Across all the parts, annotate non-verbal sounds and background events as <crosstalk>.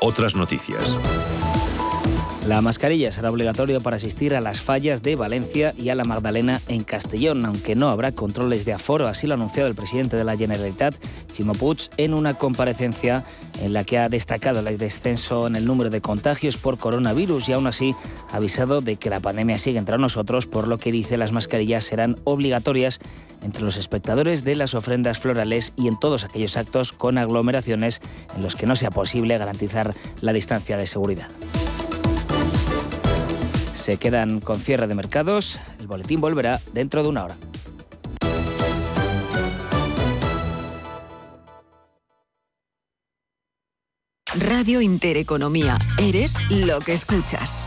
Otras noticias. La mascarilla será obligatoria para asistir a las fallas de Valencia y a la Magdalena en Castellón, aunque no habrá controles de aforo, así lo ha anunciado el presidente de la Generalitat, Chimo Puig, en una comparecencia en la que ha destacado el descenso en el número de contagios por coronavirus y aún así ha avisado de que la pandemia sigue entre nosotros, por lo que dice las mascarillas serán obligatorias entre los espectadores de las ofrendas florales y en todos aquellos actos con aglomeraciones en los que no sea posible garantizar la distancia de seguridad se quedan con cierre de mercados. El boletín volverá dentro de una hora. Radio Intereconomía. Eres lo que escuchas.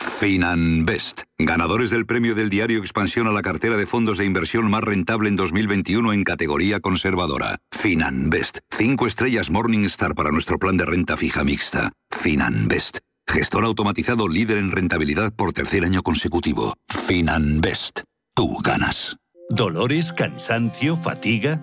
Finanbest, ganadores del premio del diario Expansión a la cartera de fondos de inversión más rentable en 2021 en categoría conservadora. Finanbest, cinco estrellas Morningstar para nuestro plan de renta fija mixta. Finanbest, gestor automatizado líder en rentabilidad por tercer año consecutivo. Finanbest, tú ganas. ¿Dolores, cansancio, fatiga?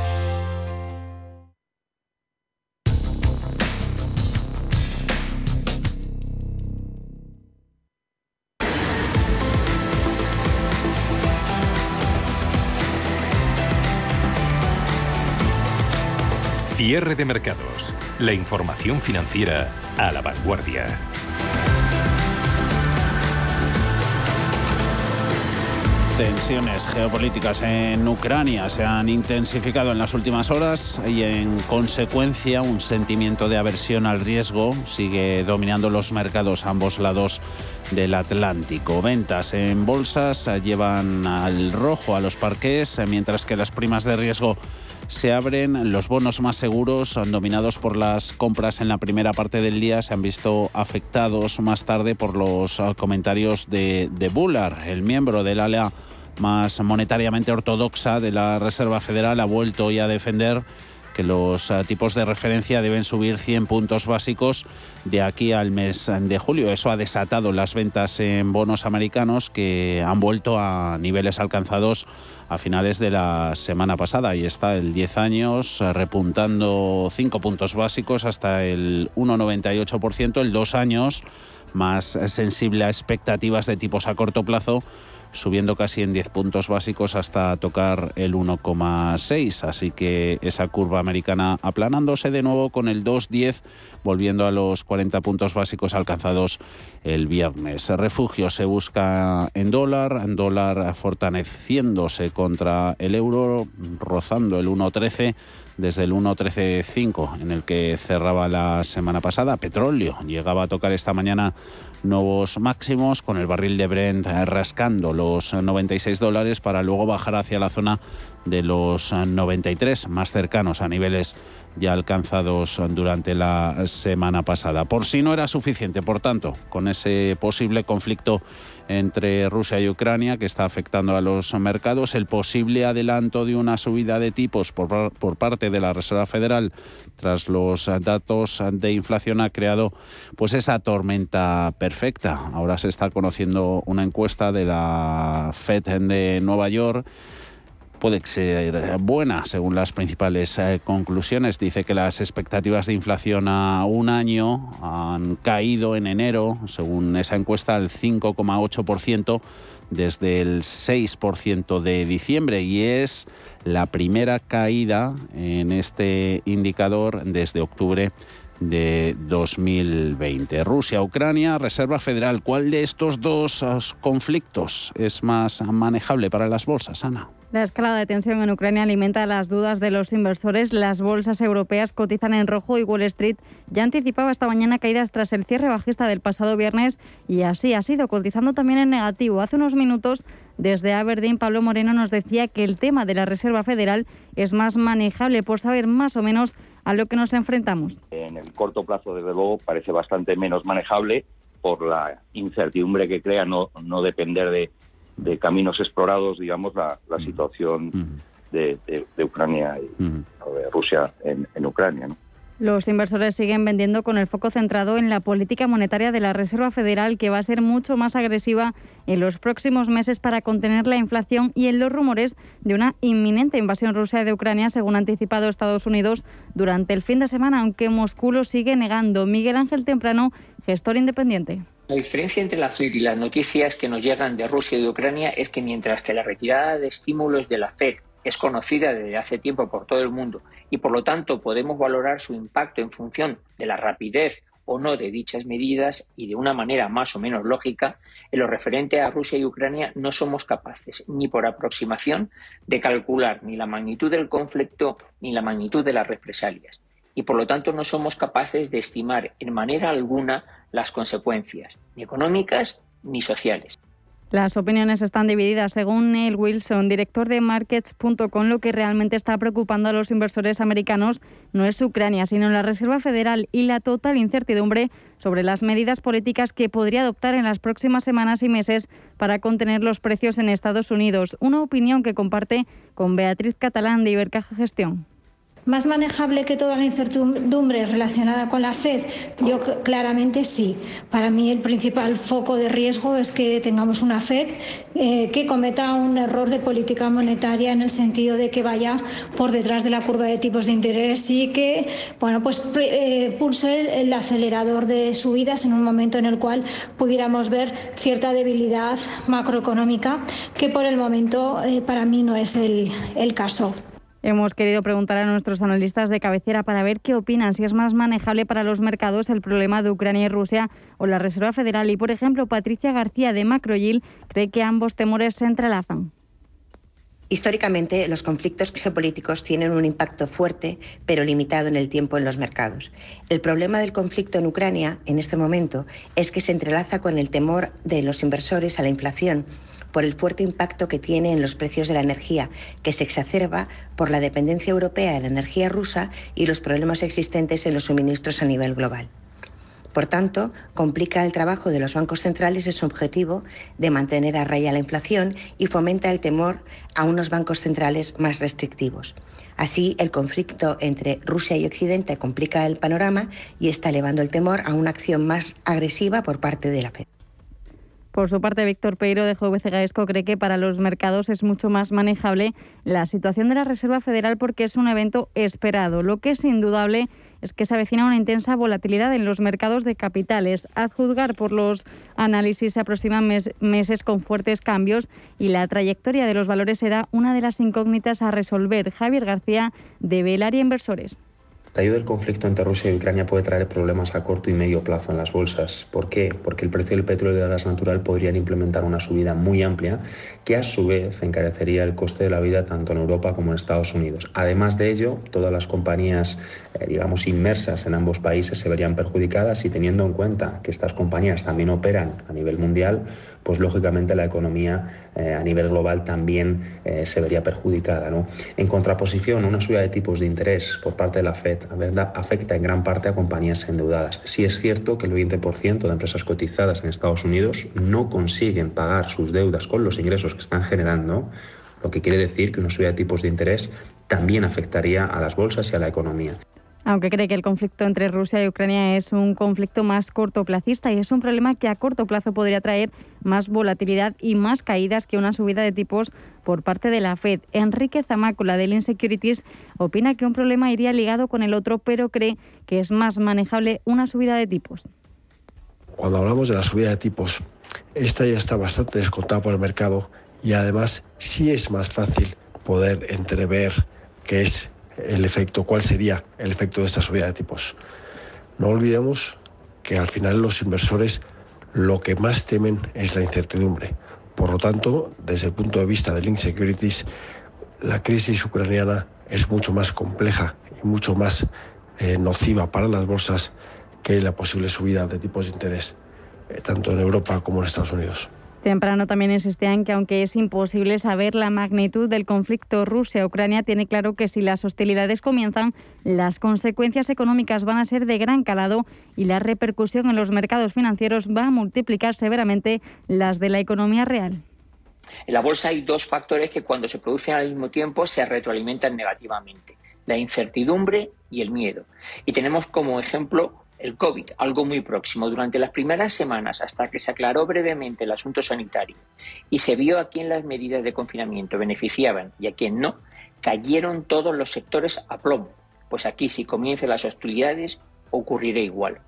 Cierre de mercados. La información financiera a la vanguardia. Tensiones geopolíticas en Ucrania se han intensificado en las últimas horas y en consecuencia un sentimiento de aversión al riesgo sigue dominando los mercados a ambos lados del Atlántico. Ventas en bolsas llevan al rojo a los parques mientras que las primas de riesgo se abren. Los bonos más seguros, dominados por las compras en la primera parte del día, se han visto afectados más tarde por los ah, comentarios de, de Bullard, el miembro del ala más monetariamente ortodoxa de la Reserva Federal, ha vuelto hoy a defender los ah, tipos de referencia deben subir 100 puntos básicos de aquí al mes de julio. Eso ha desatado las ventas en bonos americanos que han vuelto a niveles alcanzados a finales de la semana pasada. y está el 10 años eh, repuntando 5 puntos básicos hasta el 1,98%, el 2 años más sensible a expectativas de tipos a corto plazo subiendo casi en 10 puntos básicos hasta tocar el 1,6. Así que esa curva americana aplanándose de nuevo con el 2,10, volviendo a los 40 puntos básicos alcanzados el viernes. Refugio se busca en dólar, en dólar fortaleciéndose contra el euro, rozando el 1,13 desde el 1.13.5 en el que cerraba la semana pasada. Petróleo llegaba a tocar esta mañana nuevos máximos, con el barril de Brent rascando los 96 dólares para luego bajar hacia la zona de los 93, más cercanos a niveles ya alcanzados durante la semana pasada. Por si no era suficiente, por tanto, con ese posible conflicto entre Rusia y Ucrania que está afectando a los mercados, el posible adelanto de una subida de tipos por, parte de la Reserva Federal tras los datos de inflación ha creado pues esa tormenta perfecta. Ahora se está conociendo una encuesta de la Fed de Nueva York puede ser buena según las principales eh, conclusiones. Dice que las expectativas de inflación a un año han caído en enero, según esa encuesta, al 5,8% desde el 6% de diciembre y es la primera caída en este indicador desde octubre de 2020. Rusia, Ucrania, Reserva Federal. ¿Cuál de estos dos uh, conflictos es más manejable para las bolsas, Ana? La escalada de tensión en Ucrania alimenta las dudas de los inversores. Las bolsas europeas cotizan en rojo y Wall Street ya anticipaba esta mañana caídas tras el cierre bajista del pasado viernes y así ha sido, cotizando también en negativo. Hace unos minutos desde Aberdeen, Pablo Moreno nos decía que el tema de la Reserva Federal es más manejable por saber más o menos a lo que nos enfrentamos. En el corto plazo, desde luego, parece bastante menos manejable por la incertidumbre que crea no, no depender de de caminos explorados, digamos, la, la situación de, de, Ucrania y de Rusia en, en Ucrania. ¿no? Los inversores siguen vendiendo con el foco centrado en la política monetaria de la Reserva Federal, que va a ser mucho más agresiva en los próximos meses para contener la inflación y en los rumores de una inminente invasión rusa de Ucrania, según ha anticipado Estados Unidos durante el fin de semana, aunque Moscú lo sigue negando. Miguel Ángel Temprano, gestor independiente. La diferencia entre la FED y las noticias que nos llegan de Rusia y de Ucrania es que mientras que la retirada de estímulos de la FED es conocida desde hace tiempo por todo el mundo y por lo tanto podemos valorar su impacto en función de la rapidez o no de dichas medidas y de una manera más o menos lógica, en lo referente a Rusia y Ucrania no somos capaces ni por aproximación de calcular ni la magnitud del conflicto ni la magnitud de las represalias. Y por lo tanto no somos capaces de estimar en manera alguna las consecuencias, ni económicas ni sociales. Las opiniones están divididas. Según Neil Wilson, director de Markets.com, lo que realmente está preocupando a los inversores americanos no es Ucrania, sino la Reserva Federal y la total incertidumbre sobre las medidas políticas que podría adoptar en las próximas semanas y meses para contener los precios en Estados Unidos. Una opinión que comparte con Beatriz Catalán de Ibercaja Gestión. ¿Más manejable que toda la incertidumbre relacionada con la Fed? Yo claramente sí. Para mí el principal foco de riesgo es que tengamos una Fed eh, que cometa un error de política monetaria en el sentido de que vaya por detrás de la curva de tipos de interés y que bueno, pues, eh, pulse el, acelerador de subidas en un momento en el cual pudiéramos ver cierta debilidad macroeconómica, que por el momento eh, para mí no es el, el caso. Hemos querido preguntar a nuestros analistas de cabecera para ver qué opinan, si es más manejable para los mercados el problema de Ucrania y Rusia o la Reserva Federal. Y, por ejemplo, Patricia García de Macroyil cree que ambos temores se entrelazan. Históricamente, los conflictos geopolíticos tienen un impacto fuerte, pero limitado en el tiempo en los mercados. El problema del conflicto en Ucrania, en este momento, es que se entrelaza con el temor de los inversores a la inflación por el fuerte impacto que tiene en los precios de la energía, que se exacerba por la dependencia europea de la energía rusa y los problemas existentes en los suministros a nivel global. Por tanto, complica el trabajo de los bancos centrales en su objetivo de mantener a raya la inflación y fomenta el temor a unos bancos centrales más restrictivos. Así, el conflicto entre Rusia y Occidente complica el panorama y está elevando el temor a una acción más agresiva por parte de la FED. Por su parte, Víctor Peiro de JVC Gaesco cree que para los mercados es mucho más manejable la situación de la Reserva Federal porque es un evento esperado. Lo que es indudable es que se avecina una intensa volatilidad en los mercados de capitales. A juzgar por los análisis se aproximan meses con fuertes cambios y la trayectoria de los valores será una de las incógnitas a resolver. Javier García de Velaria Inversores. Estallido del conflicto entre Rusia y Ucrania puede traer problemas a corto y medio plazo en las bolsas. ¿Por qué? Porque el precio del petróleo y del gas natural podrían implementar una subida muy amplia que a su vez encarecería el coste de la vida tanto en Europa como en Estados Unidos. Además de ello, todas las compañías, digamos, inmersas en ambos países se verían perjudicadas y teniendo en cuenta que estas compañías también operan a nivel mundial, pues lógicamente la economía eh, a nivel global también eh, se vería perjudicada. ¿no? En contraposición, una subida de tipos de interés por parte de la Fed afecta en gran parte a compañías endeudadas. Sí es cierto que el 20% de empresas cotizadas en Estados Unidos no consiguen pagar sus deudas con los ingresos que están generando, lo que quiere decir que una subida de tipos de interés también afectaría a las bolsas y a la economía aunque cree que el conflicto entre Rusia y Ucrania es un conflicto más cortoplacista y es un problema que a corto plazo podría traer más volatilidad y más caídas que una subida de tipos por parte de la Fed. Enrique Zamácula del Insecurities opina que un problema iría ligado con el otro, pero cree que es más manejable una subida de tipos. Cuando hablamos de la subida de tipos, esta ya está bastante descontada por el mercado y además sí es más fácil poder entrever que es el efecto, cuál sería el efecto de esta subida de tipos. No olvidemos que al final los inversores lo que más temen es la incertidumbre. Por lo tanto, desde el punto de vista del Insecurities, la crisis ucraniana es mucho más compleja y mucho más eh, nociva para las bolsas que la posible subida de tipos de interés, eh, tanto en Europa como en Estados Unidos. Temprano también insistía en que aunque es imposible saber la magnitud del conflicto Rusia-Ucrania, tiene claro que si las hostilidades comienzan, las consecuencias económicas van a ser de gran calado y la repercusión en los mercados financieros va a multiplicar severamente las de la economía real. En la bolsa hay dos factores que cuando se producen al mismo tiempo se retroalimentan negativamente, la incertidumbre y el miedo. Y tenemos como ejemplo el COVID, algo muy próximo. Durante las primeras semanas, hasta que se aclaró brevemente el asunto sanitario y se vio a quién las medidas de confinamiento beneficiaban y a quién no, cayeron todos los sectores a plomo. Pues aquí, si comienzan las hostilidades, ocurrirá igual.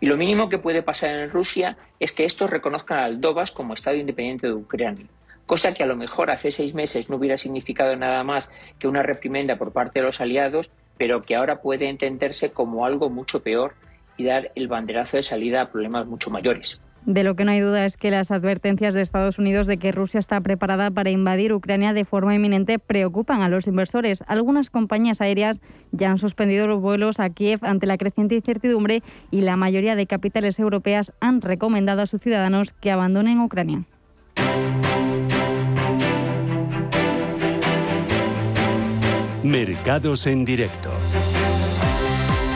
Y lo mínimo que puede pasar en Rusia es que estos reconozcan al Donbass como Estado independiente de Ucrania, cosa que a lo mejor hace seis meses no hubiera significado nada más que una reprimenda por parte de los aliados, pero que ahora puede entenderse como algo mucho peor y dar el banderazo de salida a problemas mucho mayores. De lo que no hay duda es que las advertencias de Estados Unidos de que Rusia está preparada para invadir Ucrania de forma inminente preocupan a los inversores. Algunas compañías aéreas ya han suspendido los vuelos a Kiev ante la creciente incertidumbre y la mayoría de capitales europeas han recomendado a sus ciudadanos que abandonen Ucrania. Mercados en directo.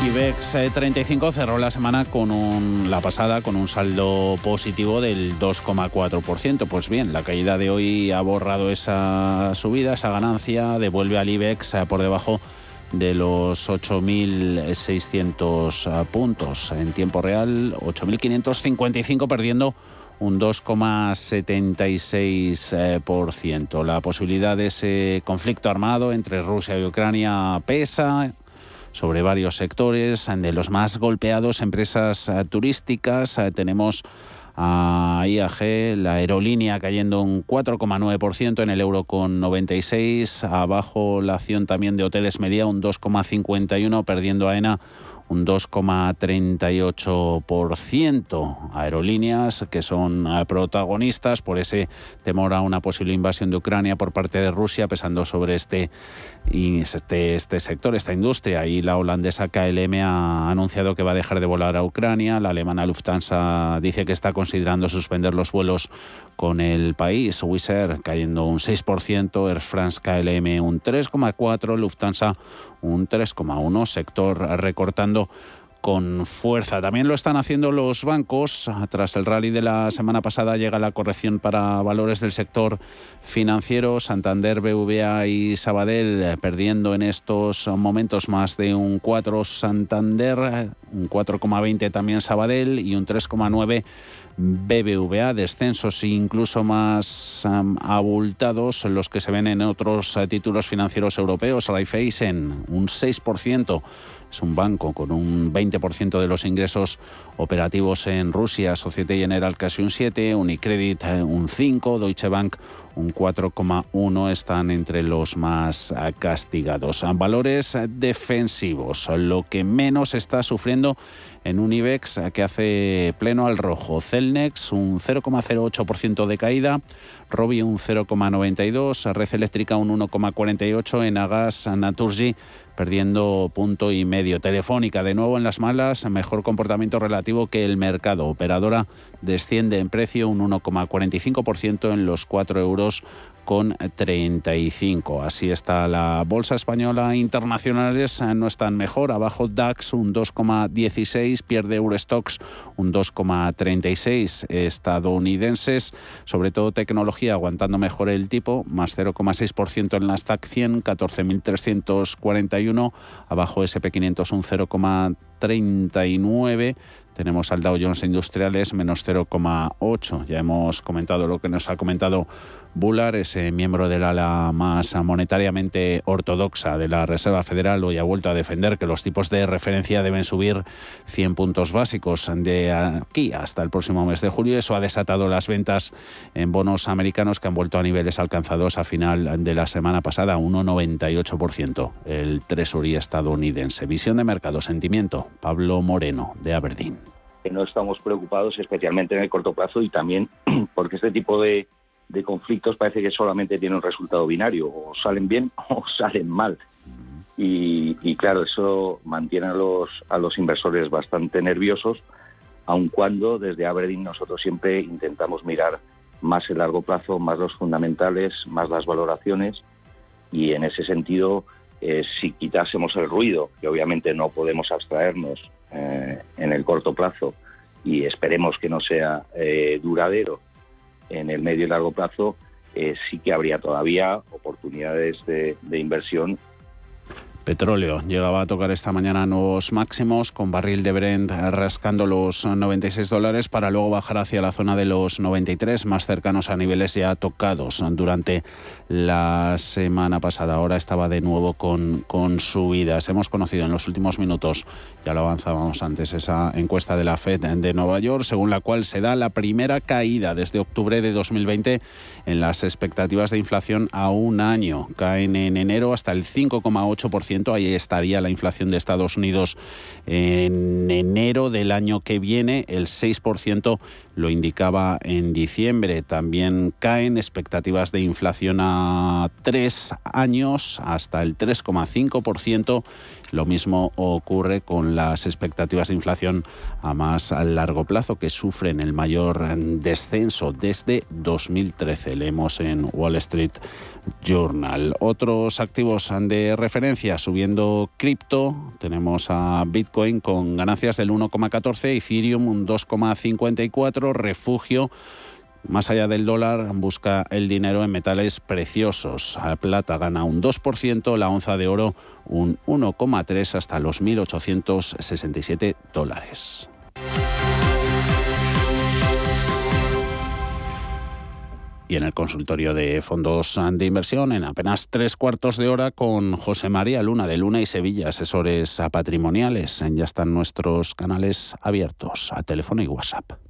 IBEX 35 eh, cerró la semana con un, la pasada con un saldo positivo del 2,4%. Pues bien, la caída de hoy ha borrado esa subida, esa ganancia, devuelve al IBEX eh, por debajo de los 8.600 eh, puntos. En tiempo real, 8.555 perdiendo un 2,76%. La posibilidad de ese conflicto armado entre Rusia y Ucrania pesa sobre varios sectores, de los más golpeados, empresas eh, turísticas. Eh, tenemos a IAG, la aerolínea cayendo un 4,9% en el euro con 96, abajo la acción también de hoteles media un 2,51, perdiendo a ENA un 2,38%. Aerolíneas que son eh, protagonistas por ese temor a una posible invasión de Ucrania por parte de Rusia, pesando sobre este, este, este sector, esta industria. Y la holandesa KLM ha anunciado que va a dejar de volar a Ucrania. La alemana Lufthansa dice que está considerando suspender los vuelos con el país. Wizz cayendo un 6%, Air France KLM un 3,4%, Lufthansa un 3,1%, sector recortando con fuerza. También lo están haciendo los bancos. Tras el rally de la semana pasada llega la corrección para valores del sector financiero. Santander, BVA y Sabadell perdiendo en estos momentos más de un 4 Santander, un 4,20 también Sabadell y un 3,9 BBVA, descensos incluso más abultados los que se ven en otros títulos financieros europeos. Raiffeisen, un 6%. Es un banco con un 20% de los ingresos operativos en Rusia. Societe General casi un 7, Unicredit eh, un 5, Deutsche Bank un 4,1 están entre los más castigados. Valores defensivos, lo que menos está sufriendo en un IBEX que hace pleno al rojo. Celnex un 0,08% de caída, Robi un 0,92, Red Eléctrica un 1,48, en Agas Naturgy perdiendo punto y medio. Telefónica de nuevo en las malas, mejor comportamiento relativo que el mercado. Operadora desciende en precio un 1,45% en los 4 euros 35. Así está la bolsa española. Internacionales no están mejor. Abajo DAX un 2,16, pierde Eurostox un 2,36. Estadounidenses, sobre todo tecnología, aguantando mejor el tipo, más 0,6% en Nasdaq 100, 14.341. Abajo SP500 un 0,39 tenemos al Dow Jones Industriales menos 0,8. Ya hemos comentado lo que nos ha comentado Bullard, ese miembro del ala más monetariamente ortodoxa de la Reserva Federal, hoy ha vuelto a defender que los tipos de referencia deben subir 100 puntos básicos de aquí hasta el próximo mes de julio. Eso ha desatado las ventas en bonos americanos que han vuelto a niveles alcanzados a final de la semana pasada, 1,98%. El Treasury estadounidense. Visión de mercado, sentimiento. Pablo Moreno, de Aberdeen. No estamos preocupados especialmente en el corto plazo y también <clears throat> porque este tipo de de conflictos parece que solamente tiene un resultado binario, o salen bien <laughs> o salen mal. Y, claro, eso mantiene a los, a los inversores bastante nerviosos, aun cuando desde Aberdeen nosotros siempre intentamos mirar más el largo plazo, más los fundamentales, más las valoraciones, y en ese sentido, eh, si quitásemos el ruido, que obviamente no podemos abstraernos eh, en el corto plazo, y esperemos que no sea eh, duradero, en el medio y largo plazo eh, sí que habría todavía oportunidades de, de inversión Petróleo llegaba a tocar esta mañana nuevos máximos con barril de Brent rascando los 96 dólares para luego bajar hacia la zona de los 93 más cercanos a niveles ya tocados durante la semana pasada. Ahora estaba de nuevo con, con subidas. Hemos conocido en los últimos minutos, ya lo avanzábamos antes, esa encuesta de la Fed de Nueva York según la cual se da la primera caída desde octubre de 2020 en las expectativas de inflación a un año. Caen en enero hasta el 5,8% Ahí estaría la inflación de Estados Unidos en enero del año que viene. El 6% lo indicaba en diciembre. También caen expectativas de inflación a tres años hasta el 3,5%. Lo mismo ocurre con las expectativas de inflación a más largo plazo que sufren el mayor descenso desde 2013. Leemos en Wall Street Journal. Otros activos de referencia subiendo cripto. Tenemos a Bitcoin con ganancias del 1,14, Ethereum un 2,54, refugio más allá del dólar, busca el dinero en metales preciosos. La plata gana un 2%, la onza de oro un 1,3 hasta los 1.867 dólares. Y en el consultorio de fondos de inversión en apenas tres cuartos de hora con José María Luna de Luna y Sevilla, asesores patrimoniales. Ya están nuestros canales abiertos a teléfono y WhatsApp.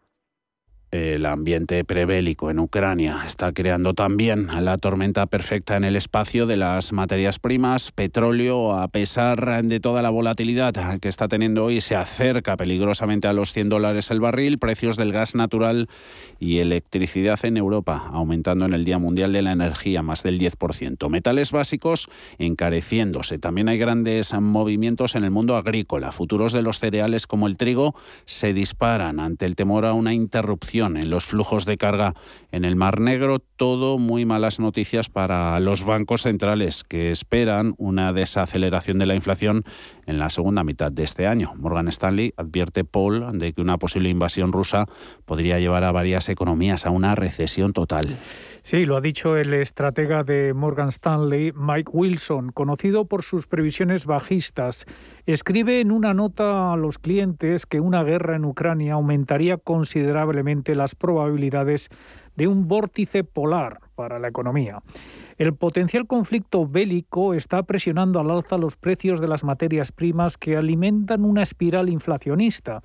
el ambiente prebélico en Ucrania está creando también la tormenta perfecta en el espacio de las materias primas. Petróleo, a pesar de toda la volatilidad que está teniendo hoy, se acerca peligrosamente a los 100 dólares el barril. Precios del gas natural y electricidad en Europa aumentando en el Día Mundial de la Energía más del 10%. Metales básicos encareciéndose. También hay grandes movimientos en el mundo agrícola. Futuros de los cereales como el trigo se disparan ante el temor a una interrupción en los flujos de carga en el Mar Negro. Todo muy malas noticias para los bancos centrales que esperan una desaceleración de la inflación en la segunda mitad de este año. Morgan Stanley advierte Paul de que una posible invasión rusa podría llevar a varias economías a una recesión total. Sí, lo ha dicho el estratega de Morgan Stanley, Mike Wilson, conocido por sus previsiones bajistas. Escribe en una nota a los clientes que una guerra en Ucrania aumentaría considerablemente las probabilidades de un vórtice polar para la economía. El potencial conflicto bélico está presionando al alza los precios de las materias primas que alimentan una espiral inflacionista.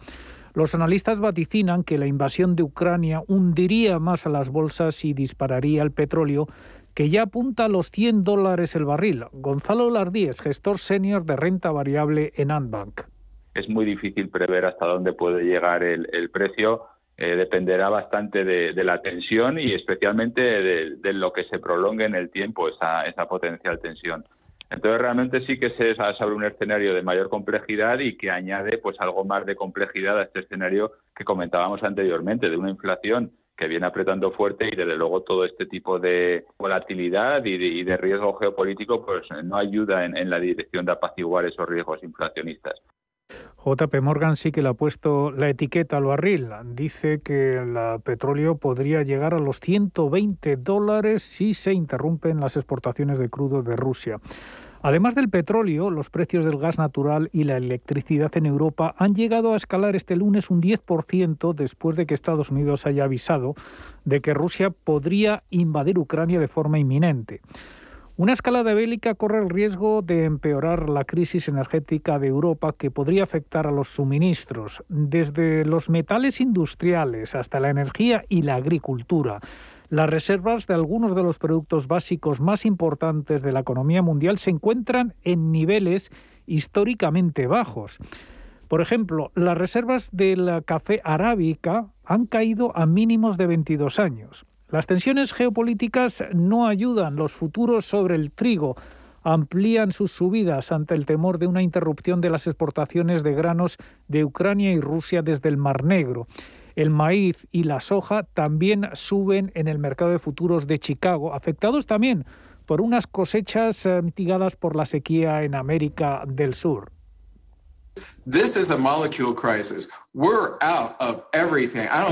Los analistas vaticinan que la invasión de Ucrania hundiría más a las bolsas y dispararía el petróleo, que ya apunta a los 100 dólares el barril. Gonzalo Lardíez, gestor senior de renta variable en Antbank. Es muy difícil prever hasta dónde puede llegar el, precio. Eh, dependerá bastante de, la tensión y especialmente de, lo que se prolongue en el tiempo esa potencial tensión. Entonces realmente sí que se abre un escenario de mayor complejidad y que añade pues algo más de complejidad a este escenario que comentábamos anteriormente, de una inflación que viene apretando fuerte y desde luego todo este tipo de volatilidad y de, riesgo geopolítico pues no ayuda en, en la dirección de apaciguar esos riesgos inflacionistas. JP Morgan sí que le ha puesto la etiqueta al barril. Dice que el petróleo podría llegar a los 120 dólares si se interrumpen las exportaciones de crudo de Rusia. Además del petróleo, los precios del gas natural y la electricidad en Europa han llegado a escalar este lunes un 10% después de que Estados Unidos haya avisado de que Rusia podría invadir Ucrania de forma inminente. Una escalada bélica corre el riesgo de empeorar la crisis energética de Europa que podría afectar a los suministros, desde los metales industriales hasta la energía y la agricultura. Las reservas de algunos de los productos básicos más importantes de la economía mundial se encuentran en niveles históricamente bajos. Por ejemplo, las reservas del café arábica han caído a mínimos de 22 años. Las tensiones geopolíticas no ayudan. Los futuros sobre el trigo amplían sus subidas ante el temor de una interrupción de las exportaciones de granos de Ucrania y Rusia desde el Mar Negro. El maíz y la soja también suben en el mercado de futuros de Chicago, afectados también por unas cosechas eh, mitigadas por la sequía en América del Sur.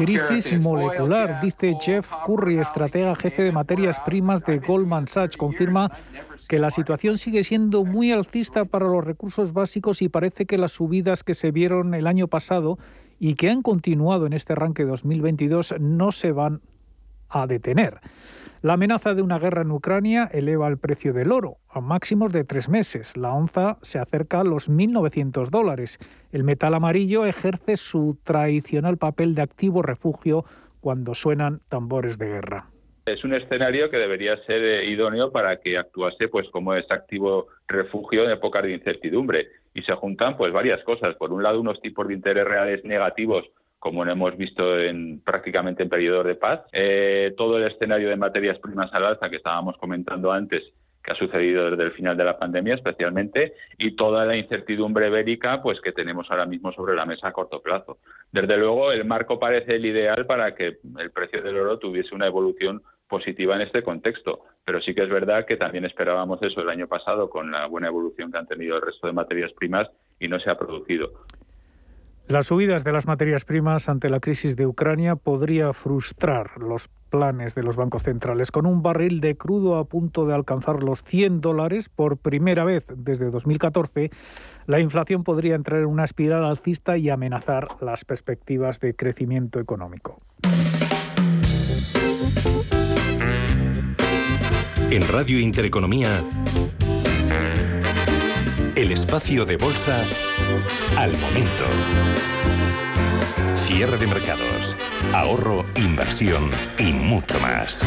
Crisis. Molecular, dice Jeff Curry, estratega jefe de materias primas de Goldman Sachs. Confirma que la situación sigue siendo muy alcista para los recursos básicos y parece que las subidas que se vieron el año pasado y que han continuado en este arranque 2022 no se van a detener. La amenaza de una guerra en Ucrania eleva el precio del oro a máximos de tres meses. La onza se acerca a los 1.900 dólares. El metal amarillo ejerce su tradicional papel de activo refugio cuando suenan tambores de guerra. Es un escenario que debería ser eh, idóneo para que actuase pues como es activo refugio en épocas de incertidumbre y se juntan pues varias cosas. Por un lado unos tipos de interés reales negativos como lo hemos visto en, prácticamente en periodos de paz. Eh, todo el escenario de materias primas al alza que estábamos comentando antes, que ha sucedido desde el final de la pandemia especialmente, y toda la incertidumbre bélica pues, que tenemos ahora mismo sobre la mesa a corto plazo. Desde luego, el marco parece el ideal para que el precio del oro tuviese una evolución positiva en este contexto, pero sí que es verdad que también esperábamos eso el año pasado con la buena evolución que han tenido el resto de materias primas y no se ha producido. Las subidas de las materias primas ante la crisis de Ucrania podría frustrar los planes de los bancos centrales. Con un barril de crudo a punto de alcanzar los 100 dólares por primera vez desde 2014, la inflación podría entrar en una espiral alcista y amenazar las perspectivas de crecimiento económico. En Radio Intereconomía, el espacio de bolsa al momento. Cierre de mercados, ahorro, inversión y mucho más.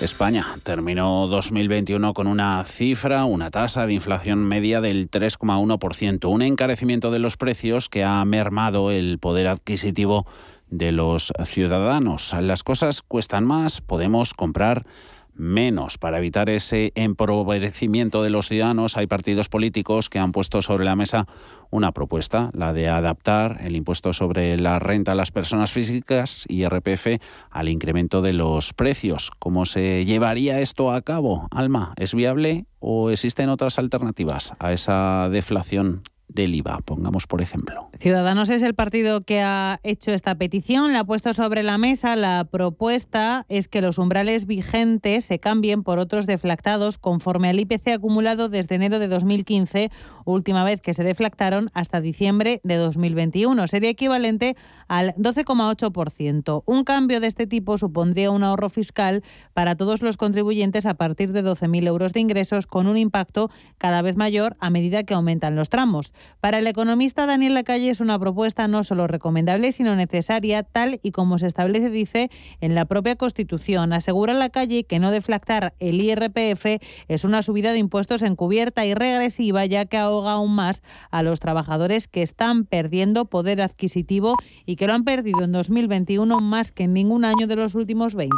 España terminó 2021 con una cifra, una tasa de inflación media del 3,1%, un encarecimiento de los precios que ha mermado el poder adquisitivo de los ciudadanos. Las cosas cuestan más, podemos comprar menos. Para evitar ese empobrecimiento de los ciudadanos, hay partidos políticos que han puesto sobre la mesa una propuesta, la de adaptar el impuesto sobre la renta a las personas físicas y RPF al incremento de los precios. ¿Cómo se llevaría esto a cabo? Alma, ¿es viable o existen otras alternativas a esa deflación del IVA. Pongamos por ejemplo. Ciudadanos es el partido que ha hecho esta petición, la ha puesto sobre la mesa. La propuesta es que los umbrales vigentes se cambien por otros deflactados conforme al IPC acumulado desde enero de 2015, última vez que se deflactaron hasta diciembre de 2021. Sería equivalente al 12,8%. Un cambio de este tipo supondría un ahorro fiscal para todos los contribuyentes a partir de 12.000 euros de ingresos, con un impacto cada vez mayor a medida que aumentan los tramos. Para el economista Daniel Lacalle es una propuesta no solo recomendable, sino necesaria, tal y como se establece, dice, en la propia Constitución. Asegura Lacalle que no deflactar el IRPF es una subida de impuestos encubierta y regresiva, ya que ahoga aún más a los trabajadores que están perdiendo poder adquisitivo y que lo han perdido en 2021 más que en ningún año de los últimos 20.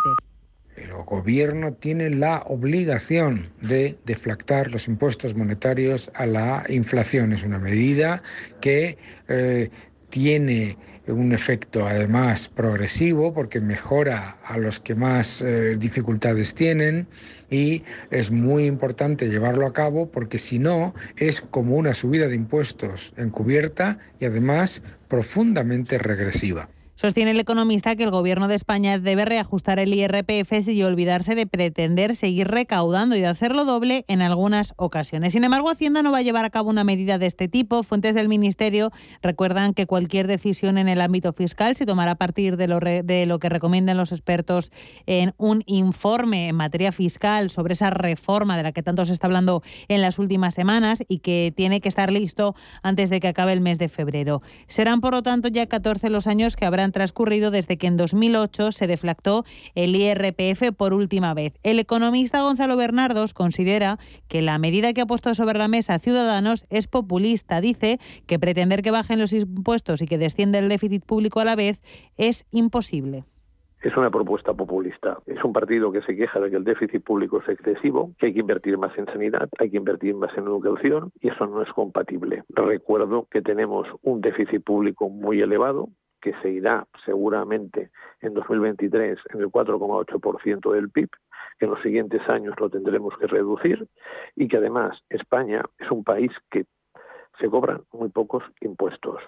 El gobierno tiene la obligación de deflactar los impuestos monetarios a la inflación. Es una medida que eh, tiene un efecto además progresivo porque mejora a los que más eh, dificultades tienen y es muy importante llevarlo a cabo porque si no es como una subida de impuestos encubierta y además profundamente regresiva. Sostiene el economista que el Gobierno de España debe reajustar el IRPF y olvidarse de pretender seguir recaudando y de hacerlo doble en algunas ocasiones. Sin embargo, Hacienda no va a llevar a cabo una medida de este tipo. Fuentes del Ministerio recuerdan que cualquier decisión en el ámbito fiscal se tomará a partir de lo, de lo que recomiendan los expertos en un informe en materia fiscal sobre esa reforma de la que tanto se está hablando en las últimas semanas y que tiene que estar listo antes de que acabe el mes de febrero. Serán, por lo tanto, ya 14 los años que habrá han transcurrido desde que en 2008 se deflactó el IRPF por última vez. El economista Gonzalo Bernardos considera que la medida que ha puesto sobre la mesa Ciudadanos es populista. Dice que pretender que bajen los impuestos y que descienda el déficit público a la vez es imposible es una propuesta populista. Es un partido que se queja de que el déficit público es excesivo, que hay que invertir más en sanidad, hay que invertir más en educación y eso no es compatible. Recuerdo que tenemos un déficit público muy elevado, que se irá seguramente en 2023 en el 4,8% del PIB, que en los siguientes años lo tendremos que reducir y que además España es un país que se cobran muy pocos impuestos.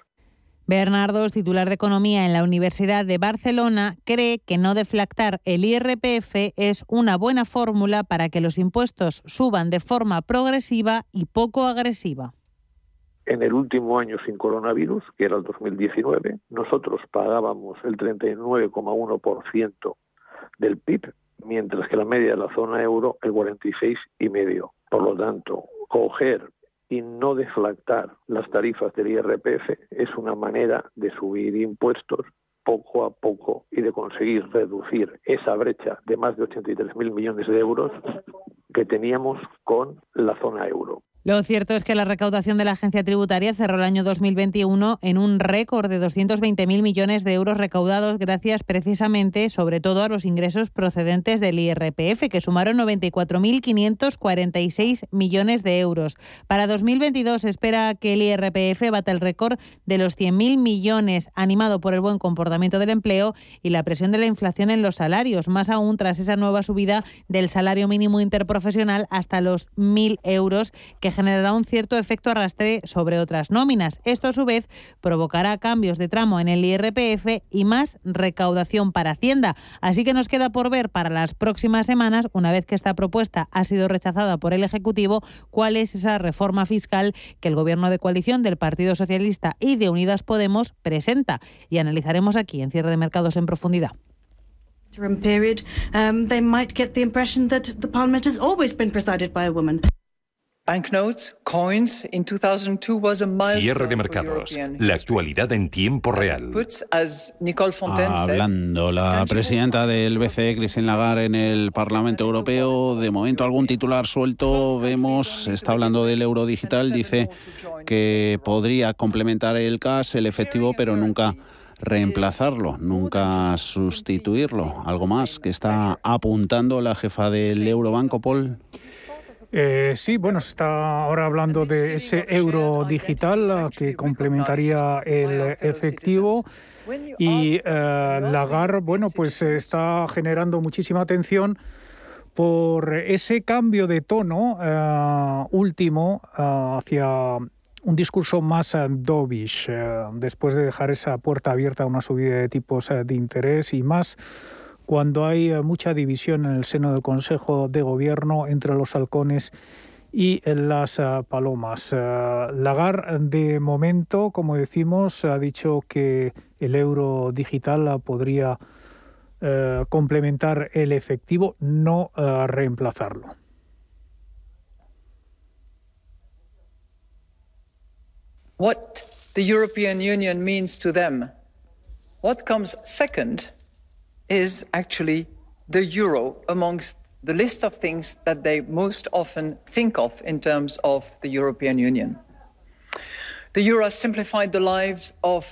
Bernardo, titular de Economía en la Universidad de Barcelona, cree que no deflactar el IRPF es una buena fórmula para que los impuestos suban de forma progresiva y poco agresiva. En el último año sin coronavirus, que era el 2019, nosotros pagábamos el 39,1% del PIB, mientras que la media de la zona euro el 46,5%. Por lo tanto, coger y no deflactar las tarifas del IRPF es una manera de subir impuestos poco a poco y de conseguir reducir esa brecha de más de 83.000 millones de euros que teníamos con la zona euro. Lo cierto es que la recaudación de la agencia tributaria cerró el año 2021 en un récord de 220.000 millones de euros recaudados gracias precisamente, sobre todo, a los ingresos procedentes del IRPF, que sumaron 94.546 millones de euros. Para 2022 se espera que el IRPF bata el récord de los 100.000 millones, animado por el buen comportamiento del empleo y la presión de la inflación en los salarios, más aún tras esa nueva subida del salario mínimo interprofesional hasta los 1.000 euros que generará un cierto efecto arrastre sobre otras nóminas. Esto a su vez provocará cambios de tramo en el IRPF y más recaudación para Hacienda. Así que nos queda por ver para las próximas semanas, una vez que esta propuesta ha sido rechazada por el Ejecutivo, cuál es esa reforma fiscal que el Gobierno de coalición del Partido Socialista y de Unidas Podemos presenta. Y analizaremos aquí en Cierre de Mercados en profundidad. Cierre de mercados. La actualidad en tiempo real. Hablando la presidenta del BCE, Christine Lagarde, en el Parlamento Europeo, de momento algún titular suelto, vemos, está hablando del euro digital, dice que podría complementar el CAS, el efectivo, pero nunca reemplazarlo, nunca sustituirlo. Algo más que está apuntando la jefa del Eurobanco, Paul. Eh, sí, bueno, se está ahora hablando de ese euro digital que complementaría el efectivo. Y eh, Lagar, bueno, pues está generando muchísima atención por ese cambio de tono eh, último hacia un discurso más dovish después de dejar esa puerta abierta a una subida de tipos de interés y más cuando hay mucha división en el seno del Consejo de Gobierno entre los halcones y las palomas. Lagar, de momento, como decimos, ha dicho que el euro digital podría complementar el efectivo, no reemplazarlo. what the European Union means to them. What comes second is actually the euro amongst the list of things that they most often think of in terms of the European Union. The euro has simplified the lives of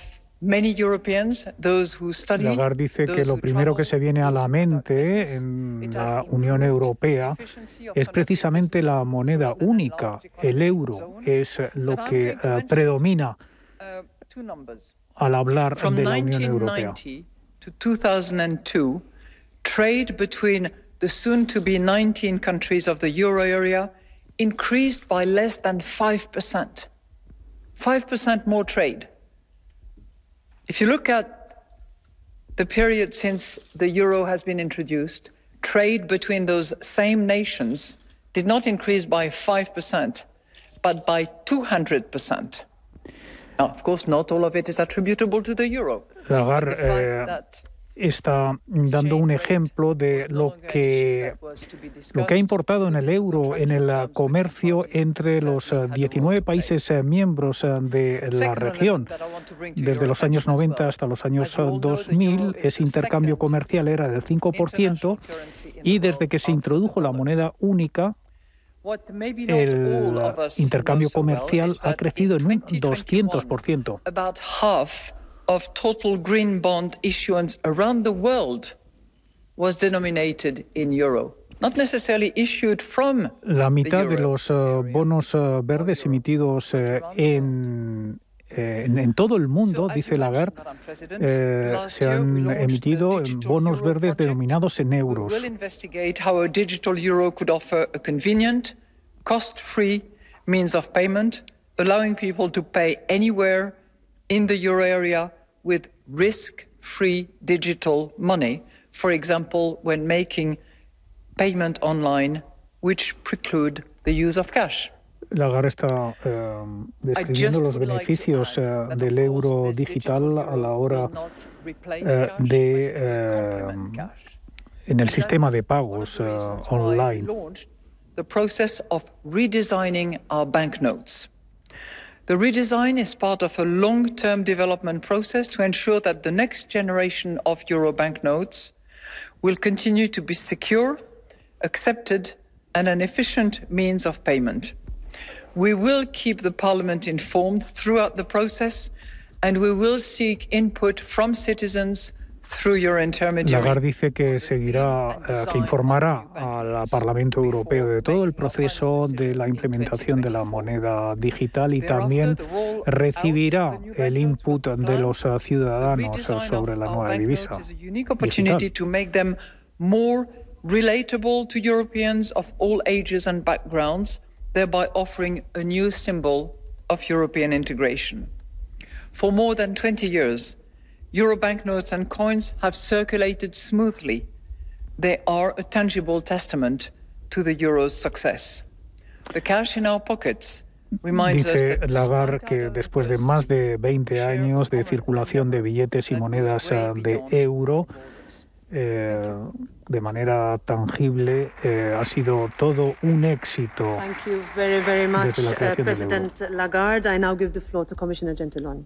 Lagarde dice que lo primero que se viene a la mente en la Unión Europea es precisamente la moneda única, el euro, es lo que uh, predomina al hablar de la Unión Europea. To 2002, trade between the soon to be 19 countries of the euro area increased by less than 5%. 5% more trade. If you look at the period since the euro has been introduced, trade between those same nations did not increase by 5%, but by 200%. Now, of course, not all of it is attributable to the euro. Lagarde, eh, está dando un ejemplo de lo que, lo que ha importado en el euro, en el comercio entre los 19 países miembros de la región. Desde los años 90 hasta los años 2000, ese intercambio comercial era del 5% y desde que se introdujo la moneda única, el intercambio comercial ha crecido en un 200% of total green bond issuance around the world was denominated in euro. Not necessarily issued from La mitad de los uh, bonos uh, verdes emitidos uh, en, en, en, todo el mundo, dice Lagarde, eh, se han emitido bonos verdes denominados en euros. We will investigate how a digital euro could offer a convenient, cost-free means of payment, allowing people to pay anywhere in the euro area with risk-free digital money, for example, when making payment online, which preclude the use of cash. Lagarde está eh, describiendo los beneficios eh, del euro digital a la hora eh, de eh, en el sistema de pagos eh, online. The process of redesigning our banknotes. The redesign is part of a long-term development process to ensure that the next generation of euro banknotes will continue to be secure, accepted, and an efficient means of payment. We will keep the Parliament informed throughout the process, and we will seek input from citizens Lagarde dice que seguirá, eh, que informará al Parlamento Europeo de todo el proceso de la implementación de la moneda digital y también recibirá el input de los ciudadanos sobre la nueva divisa. relatable to Europeans of all ages and backgrounds, thereby offering a new symbol of European integration. For more than 20 years, Euro banknotes and coins have circulated smoothly. They are a tangible testament to the euro's success. The cash in our pockets Dice Lagarde que después de más de 20 años de circulación de billetes y monedas eh, de euro, eh, de manera tangible, eh, ha sido todo un éxito. Thank you very, very much, uh, President Lagarde. I now give the floor to Commissioner Gentiloni.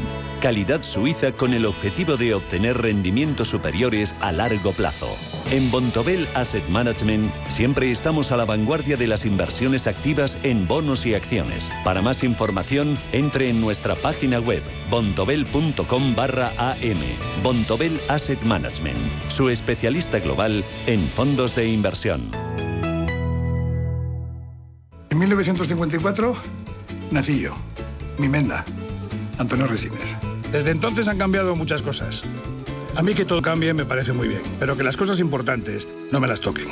calidad suiza con el objetivo de obtener rendimientos superiores a largo plazo. En Bontobel Asset Management siempre estamos a la vanguardia de las inversiones activas en bonos y acciones. Para más información, entre en nuestra página web bontobel.com barra am. Bontobel Asset Management, su especialista global en fondos de inversión. En 1954 nací yo, mi menda, Antonio Resines. Desde entonces han cambiado muchas cosas. A mí que todo cambie me parece muy bien, pero que las cosas importantes no me las toquen.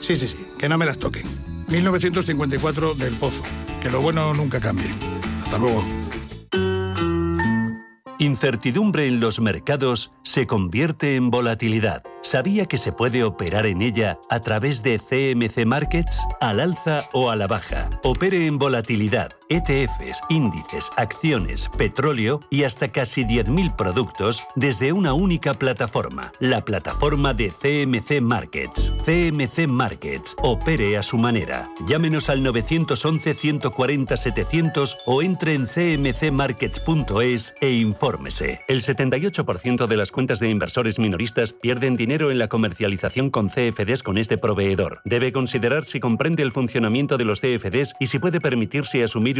Sí, sí, sí, que no me las toquen. 1954 del Pozo. Que lo bueno nunca cambie. Hasta luego. Incertidumbre en los mercados se convierte en volatilidad. ¿Sabía que se puede operar en ella a través de CMC Markets? Al alza o a la baja. Opere en volatilidad, ETFs, índices, acciones, petróleo y hasta casi 10.000 productos desde una única plataforma. La plataforma de CMC Markets. CMC Markets. Opere a su manera. Llámenos al 911-140-700 o entre en cmcmarkets.es e infórmese. El 78% de las cuentas de inversores minoristas pierden dinero en la comercialización con CFDs con este proveedor. Debe considerar si comprende el funcionamiento de los CFDs y si puede permitirse asumir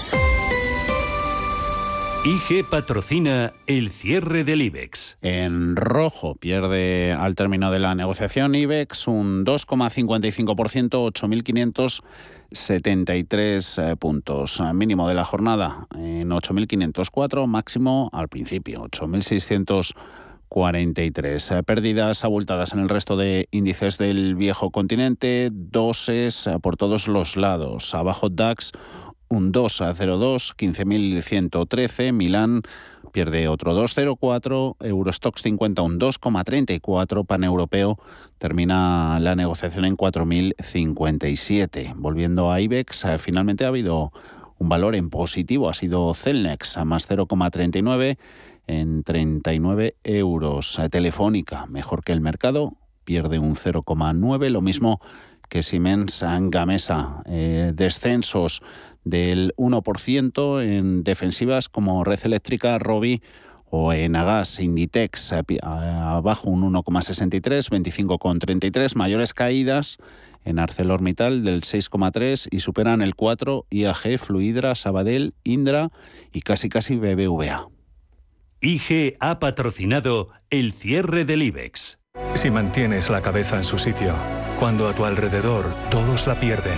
IG patrocina el cierre del IBEX. En rojo pierde al término de la negociación IBEX un 2,55%, 8.573 eh, puntos. Mínimo de la jornada en 8.504, máximo al principio, 8.643. Eh, pérdidas abultadas en el resto de índices del viejo continente, doses eh, por todos los lados. Abajo DAX un 2 a 0,2, 15.113. Milán pierde otro 2,04. Eurostox 50 un 2,34. Paneuropeo termina la negociación en 4.057. Volviendo a IBEX, eh, finalmente ha habido un valor en positivo. Ha sido Celnex a más 0,39 en 39 euros. Eh, Telefónica, mejor que el mercado, pierde un 0,9. Lo mismo que Siemens Gamesa. Eh, descensos del 1% en defensivas como Red Eléctrica, Robi o en Agas, Inditex, abajo un 1,63, 25,33, mayores caídas en ArcelorMittal del 6,3 y superan el 4 IAG, Fluidra, Sabadell, Indra y casi casi BBVA. IG ha patrocinado el cierre del IBEX. Si mantienes la cabeza en su sitio, cuando a tu alrededor todos la pierden,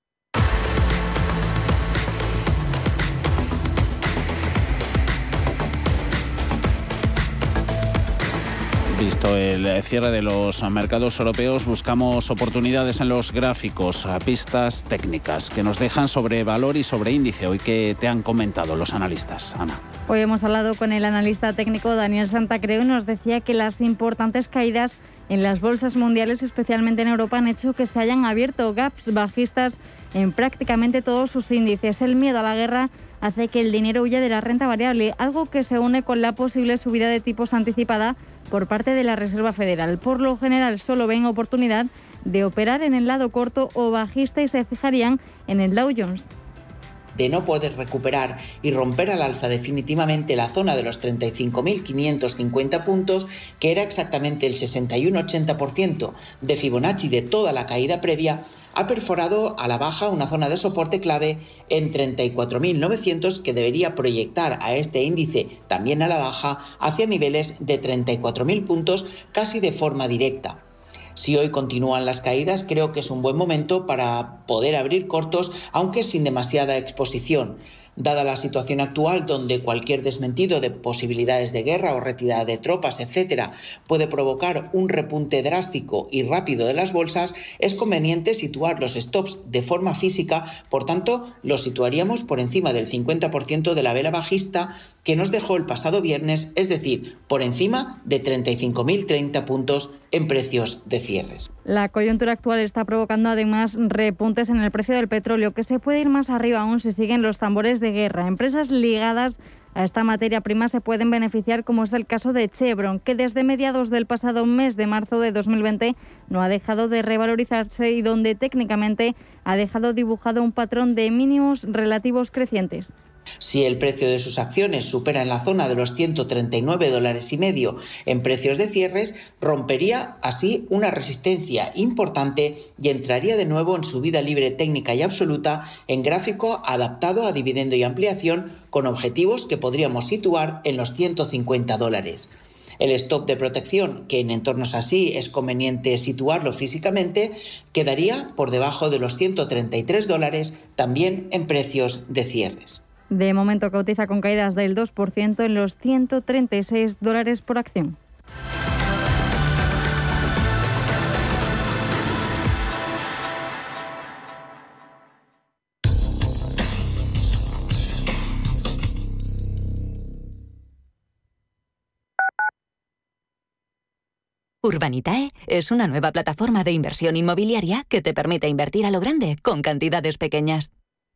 Visto el cierre de los mercados europeos, buscamos oportunidades en los gráficos, pistas técnicas que nos dejan sobre valor y sobre índice. Hoy que te han comentado los analistas, Ana. Hoy hemos hablado con el analista técnico Daniel Santacreu y nos decía que las importantes caídas en las bolsas mundiales, especialmente en Europa, han hecho que se hayan abierto gaps bajistas en prácticamente todos sus índices. El miedo a la guerra hace que el dinero huya de la renta variable, algo que se une con la posible subida de tipos anticipada por parte de la Reserva Federal. Por lo general solo ven oportunidad de operar en el lado corto o bajista y se fijarían en el Dow Jones de no poder recuperar y romper al alza definitivamente la zona de los 35.550 puntos, que era exactamente el 61-80% de Fibonacci de toda la caída previa, ha perforado a la baja una zona de soporte clave en 34.900 que debería proyectar a este índice también a la baja hacia niveles de 34.000 puntos casi de forma directa. Si hoy continúan las caídas, creo que es un buen momento para poder abrir cortos, aunque sin demasiada exposición. Dada la situación actual, donde cualquier desmentido de posibilidades de guerra o retirada de tropas, etcétera, puede provocar un repunte drástico y rápido de las bolsas, es conveniente situar los stops de forma física, por tanto, los situaríamos por encima del 50% de la vela bajista que nos dejó el pasado viernes, es decir, por encima de 35.030 puntos en precios de cierres. La coyuntura actual está provocando además repuntes en el precio del petróleo, que se puede ir más arriba aún si siguen los tambores de guerra. Empresas ligadas a esta materia prima se pueden beneficiar, como es el caso de Chevron, que desde mediados del pasado mes de marzo de 2020 no ha dejado de revalorizarse y donde técnicamente ha dejado dibujado un patrón de mínimos relativos crecientes. Si el precio de sus acciones supera en la zona de los 139 dólares y medio en precios de cierres, rompería así una resistencia importante y entraría de nuevo en subida libre técnica y absoluta en gráfico adaptado a dividendo y ampliación con objetivos que podríamos situar en los 150 dólares. El stop de protección, que en entornos así es conveniente situarlo físicamente, quedaría por debajo de los 133 dólares también en precios de cierres. De momento cotiza con caídas del 2% en los 136 dólares por acción. Urbanitae es una nueva plataforma de inversión inmobiliaria que te permite invertir a lo grande con cantidades pequeñas.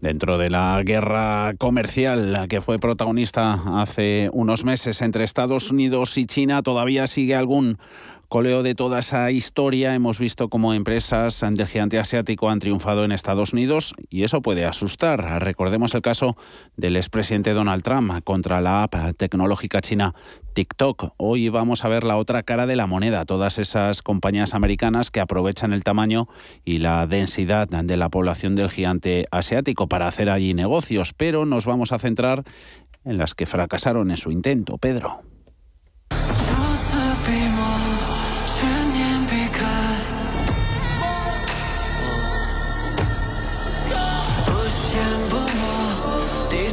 Dentro de la guerra comercial que fue protagonista hace unos meses entre Estados Unidos y China, todavía sigue algún coleo de toda esa historia, hemos visto cómo empresas del gigante asiático han triunfado en Estados Unidos y eso puede asustar. Recordemos el caso del expresidente Donald Trump contra la app tecnológica china TikTok. Hoy vamos a ver la otra cara de la moneda, todas esas compañías americanas que aprovechan el tamaño y la densidad de la población del gigante asiático para hacer allí negocios, pero nos vamos a centrar en las que fracasaron en su intento. Pedro.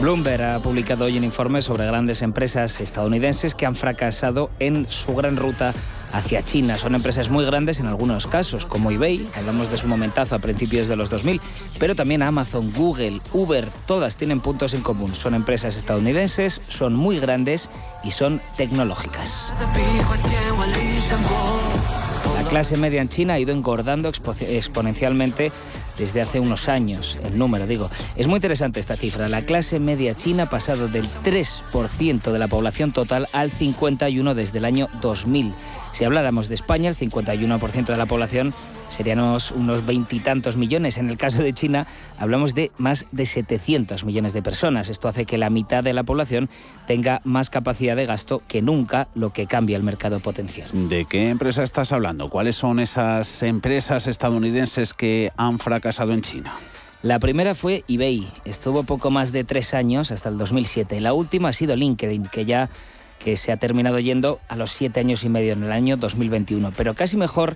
Bloomberg ha publicado hoy un informe sobre grandes empresas estadounidenses que han fracasado en su gran ruta hacia China. Son empresas muy grandes en algunos casos, como eBay, hablamos de su momentazo a principios de los 2000, pero también Amazon, Google, Uber, todas tienen puntos en común. Son empresas estadounidenses, son muy grandes y son tecnológicas. La clase media en China ha ido engordando exponencialmente desde hace unos años, el número digo. Es muy interesante esta cifra. La clase media china ha pasado del 3% de la población total al 51% desde el año 2000. Si habláramos de España, el 51% de la población serían unos veintitantos millones. En el caso de China, hablamos de más de 700 millones de personas. Esto hace que la mitad de la población tenga más capacidad de gasto que nunca, lo que cambia el mercado potencial. ¿De qué empresa estás hablando? ¿Cuáles son esas empresas estadounidenses que han fracasado en China? La primera fue eBay. Estuvo poco más de tres años, hasta el 2007. La última ha sido LinkedIn, que ya que se ha terminado yendo a los siete años y medio en el año 2021. Pero casi mejor,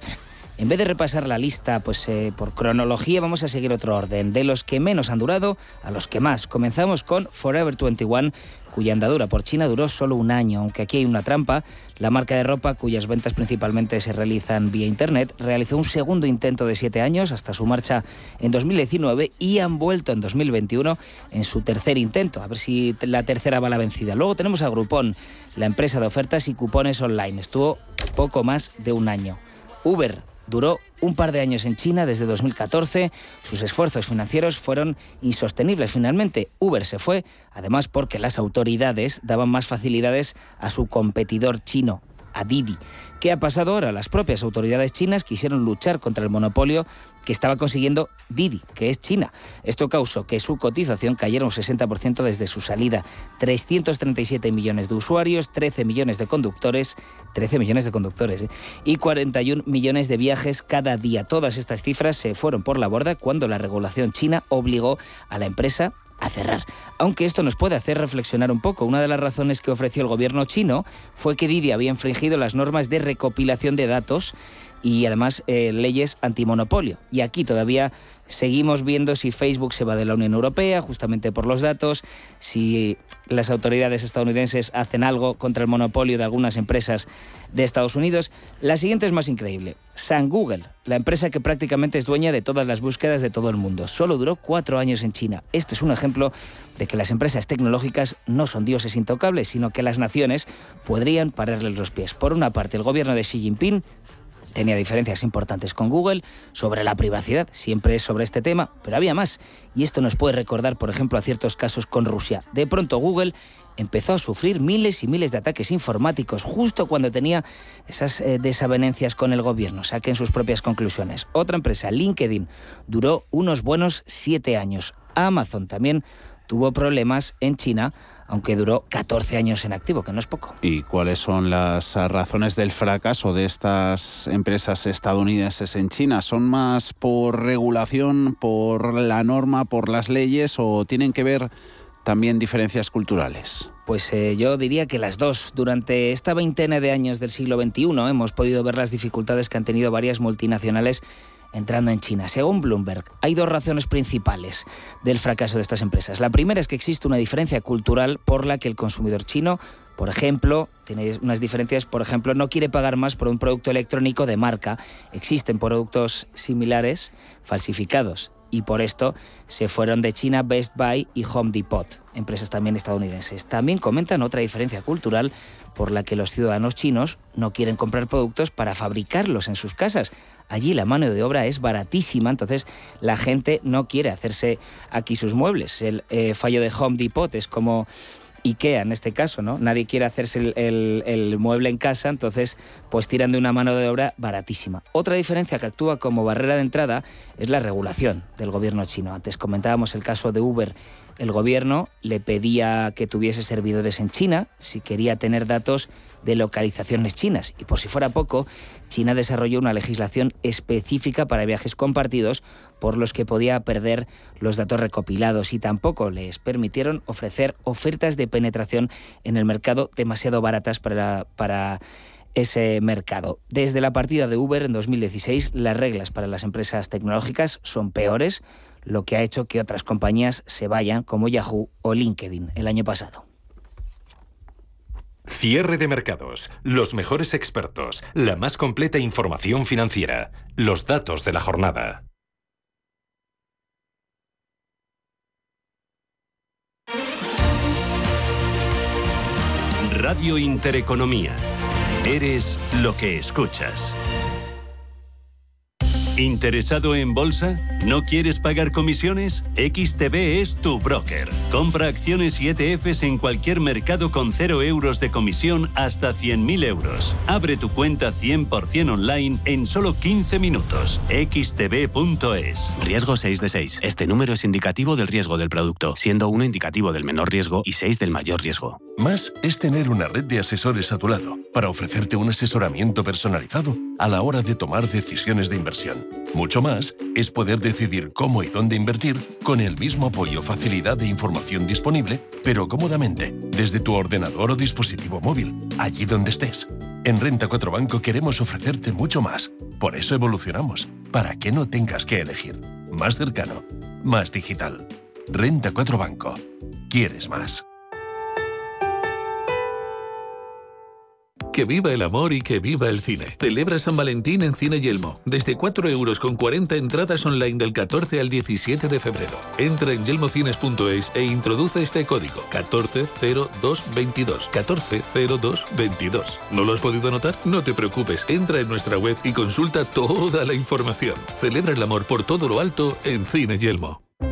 en vez de repasar la lista pues, eh, por cronología, vamos a seguir otro orden. De los que menos han durado a los que más. Comenzamos con Forever 21, cuya andadura por China duró solo un año, aunque aquí hay una trampa. La marca de ropa, cuyas ventas principalmente se realizan vía Internet, realizó un segundo intento de siete años hasta su marcha en 2019 y han vuelto en 2021 en su tercer intento, a ver si la tercera va la vencida. Luego tenemos a Groupon, la empresa de ofertas y cupones online. Estuvo poco más de un año. Uber Duró un par de años en China desde 2014. Sus esfuerzos financieros fueron insostenibles. Finalmente, Uber se fue, además porque las autoridades daban más facilidades a su competidor chino, Didi. ¿Qué ha pasado ahora? Las propias autoridades chinas quisieron luchar contra el monopolio que estaba consiguiendo Didi, que es China. Esto causó que su cotización cayera un 60% desde su salida. 337 millones de usuarios, 13 millones de conductores, 13 millones de conductores ¿eh? y 41 millones de viajes cada día. Todas estas cifras se fueron por la borda cuando la regulación china obligó a la empresa a cerrar. Aunque esto nos puede hacer reflexionar un poco. Una de las razones que ofreció el gobierno chino fue que Didi había infringido las normas de recopilación de datos y además eh, leyes antimonopolio. Y aquí todavía seguimos viendo si Facebook se va de la Unión Europea justamente por los datos, si las autoridades estadounidenses hacen algo contra el monopolio de algunas empresas de Estados Unidos. La siguiente es más increíble. San Google, la empresa que prácticamente es dueña de todas las búsquedas de todo el mundo, solo duró cuatro años en China. Este es un ejemplo de que las empresas tecnológicas no son dioses intocables, sino que las naciones podrían pararles los pies. Por una parte, el gobierno de Xi Jinping tenía diferencias importantes con Google sobre la privacidad, siempre es sobre este tema, pero había más. Y esto nos puede recordar, por ejemplo, a ciertos casos con Rusia. De pronto Google empezó a sufrir miles y miles de ataques informáticos justo cuando tenía esas eh, desavenencias con el gobierno. Saquen sus propias conclusiones. Otra empresa, LinkedIn, duró unos buenos siete años. Amazon también tuvo problemas en China aunque duró 14 años en activo, que no es poco. ¿Y cuáles son las razones del fracaso de estas empresas estadounidenses en China? ¿Son más por regulación, por la norma, por las leyes o tienen que ver también diferencias culturales? Pues eh, yo diría que las dos. Durante esta veintena de años del siglo XXI hemos podido ver las dificultades que han tenido varias multinacionales entrando en China. Según Bloomberg, hay dos razones principales del fracaso de estas empresas. La primera es que existe una diferencia cultural por la que el consumidor chino, por ejemplo, tiene unas diferencias, por ejemplo, no quiere pagar más por un producto electrónico de marca. Existen productos similares falsificados y por esto se fueron de China Best Buy y Home Depot, empresas también estadounidenses. También comentan otra diferencia cultural por la que los ciudadanos chinos no quieren comprar productos para fabricarlos en sus casas, Allí la mano de obra es baratísima, entonces la gente no quiere hacerse aquí sus muebles. El eh, fallo de Home Depot es como IKEA en este caso, ¿no? Nadie quiere hacerse el, mueble en casa, entonces pues tiran de una mano de obra baratísima. Otra diferencia que actúa como barrera de entrada es la regulación del gobierno chino. Antes comentábamos el caso de Uber. El gobierno le pedía que tuviese servidores en China si quería tener datos de localizaciones chinas. Y por si fuera poco, China desarrolló una legislación específica para viajes compartidos por los que podía perder los datos recopilados y tampoco les permitieron ofrecer ofertas de penetración en el mercado demasiado baratas para, para ese mercado. Desde la partida de Uber en 2016, las reglas para las empresas tecnológicas son peores, lo que ha hecho que otras compañías se vayan como Yahoo o LinkedIn el año pasado. Cierre de mercados, los mejores expertos, la más completa información financiera, los datos de la jornada. Radio Intereconomía. Eres lo que escuchas. ¿Interesado en bolsa? ¿No quieres pagar comisiones? XTB es tu broker. Compra acciones y ETFs en cualquier mercado con 0 euros de comisión hasta 100.000 euros. Abre tu cuenta 100% online en solo 15 minutos. xtb.es. Riesgo 6 de 6. Este número es indicativo del riesgo del producto, siendo 1 indicativo del menor riesgo y 6 del mayor riesgo. Más es tener una red de asesores a tu lado para ofrecerte un asesoramiento personalizado a la hora de tomar decisiones de inversión. Mucho más es poder decidir cómo y dónde invertir con el mismo apoyo, facilidad e información disponible, pero cómodamente, desde tu ordenador o dispositivo móvil, allí donde estés. En Renta 4 Banco queremos ofrecerte mucho más. Por eso evolucionamos, para que no tengas que elegir. Más cercano, más digital. Renta 4 Banco. ¿Quieres más? Que viva el amor y que viva el cine. Celebra San Valentín en Cine Yelmo. Desde 4 euros con 40 entradas online del 14 al 17 de febrero. Entra en yelmocines.es e introduce este código 140222. 140222. ¿No lo has podido notar? No te preocupes. Entra en nuestra web y consulta toda la información. Celebra el amor por todo lo alto en Cine Yelmo.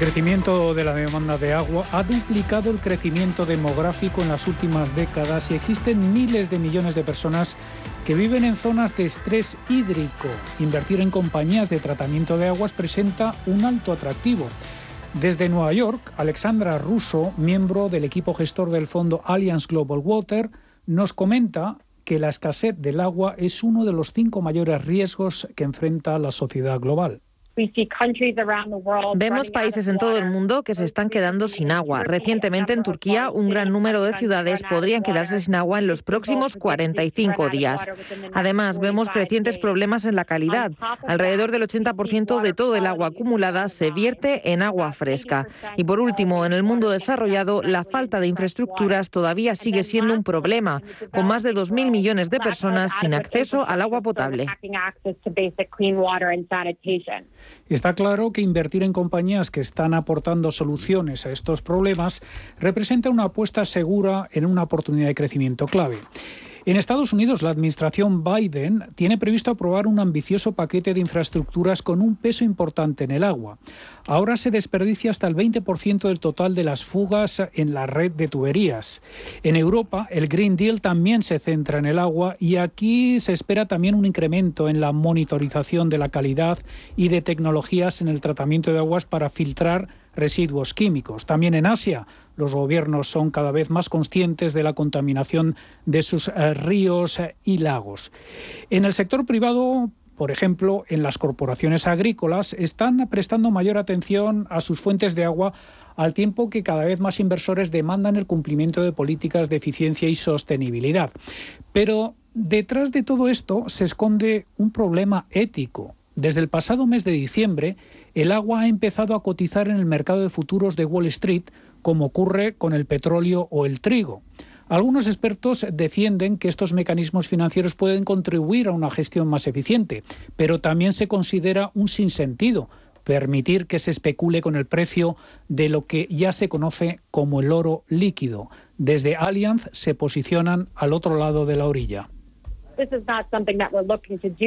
Crecimiento de la demanda de agua ha duplicado el crecimiento demográfico en las últimas décadas y existen miles de millones de personas que viven en zonas de estrés hídrico. Invertir en compañías de tratamiento de aguas presenta un alto atractivo. Desde Nueva York, Alexandra Russo, miembro del equipo gestor del fondo Alliance Global Water, nos comenta que la escasez del agua es uno de los cinco mayores riesgos que enfrenta la sociedad global. Vemos países en todo el mundo que se están quedando sin agua. Recientemente en Turquía, un gran número de ciudades podrían quedarse sin agua en los próximos 45 días. Además, vemos crecientes problemas en la calidad. Alrededor del 80% de todo el agua acumulada se vierte en agua fresca. Y por último, en el mundo desarrollado, la falta de infraestructuras todavía sigue siendo un problema, con más de 2.000 millones de personas sin acceso al agua potable. Está claro que invertir en compañías que están aportando soluciones a estos problemas representa una apuesta segura en una oportunidad de crecimiento clave. En Estados Unidos, la administración Biden tiene previsto aprobar un ambicioso paquete de infraestructuras con un peso importante en el agua. Ahora se desperdicia hasta el 20% del total de las fugas en la red de tuberías. En Europa, el Green Deal también se centra en el agua y aquí se espera también un incremento en la monitorización de la calidad y de tecnologías en el tratamiento de aguas para filtrar residuos químicos. También en Asia, los gobiernos son cada vez más conscientes de la contaminación de sus eh, ríos y lagos. En el sector privado, por ejemplo, en las corporaciones agrícolas, están prestando mayor atención a sus fuentes de agua al tiempo que cada vez más inversores demandan el cumplimiento de políticas de eficiencia y sostenibilidad. Pero detrás de todo esto se esconde un problema ético. Desde el pasado mes de diciembre, el agua ha empezado a cotizar en el mercado de futuros de Wall Street, como ocurre con el petróleo o el trigo. Algunos expertos defienden que estos mecanismos financieros pueden contribuir a una gestión más eficiente, pero también se considera un sinsentido permitir que se especule con el precio de lo que ya se conoce como el oro líquido. Desde Allianz se posicionan al otro lado de la orilla.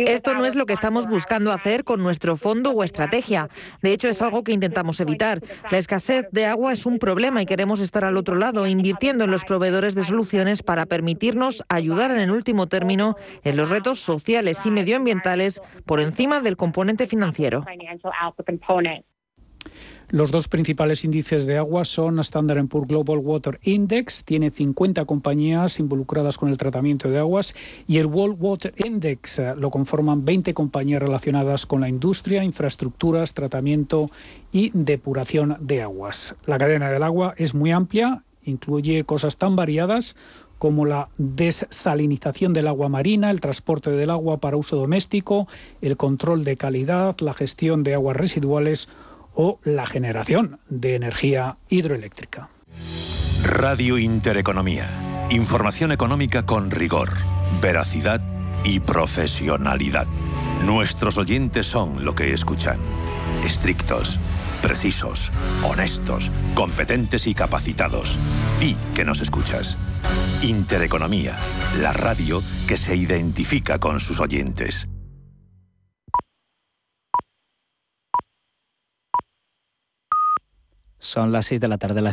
Esto no es lo que estamos buscando hacer con nuestro fondo o estrategia. De hecho, es algo que intentamos evitar. La escasez de agua es un problema y queremos estar al otro lado, invirtiendo en los proveedores de soluciones para permitirnos ayudar en el último término en los retos sociales y medioambientales por encima del componente financiero. Los dos principales índices de agua son Standard Poor's Global Water Index, tiene 50 compañías involucradas con el tratamiento de aguas, y el World Water Index eh, lo conforman 20 compañías relacionadas con la industria, infraestructuras, tratamiento y depuración de aguas. La cadena del agua es muy amplia, incluye cosas tan variadas como la desalinización del agua marina, el transporte del agua para uso doméstico, el control de calidad, la gestión de aguas residuales o la generación de energía hidroeléctrica. Radio Intereconomía. Información económica con rigor, veracidad y profesionalidad. Nuestros oyentes son lo que escuchan. Estrictos, precisos, honestos, competentes y capacitados. Di que nos escuchas. Intereconomía, la radio que se identifica con sus oyentes. Son las 6 de la tarde.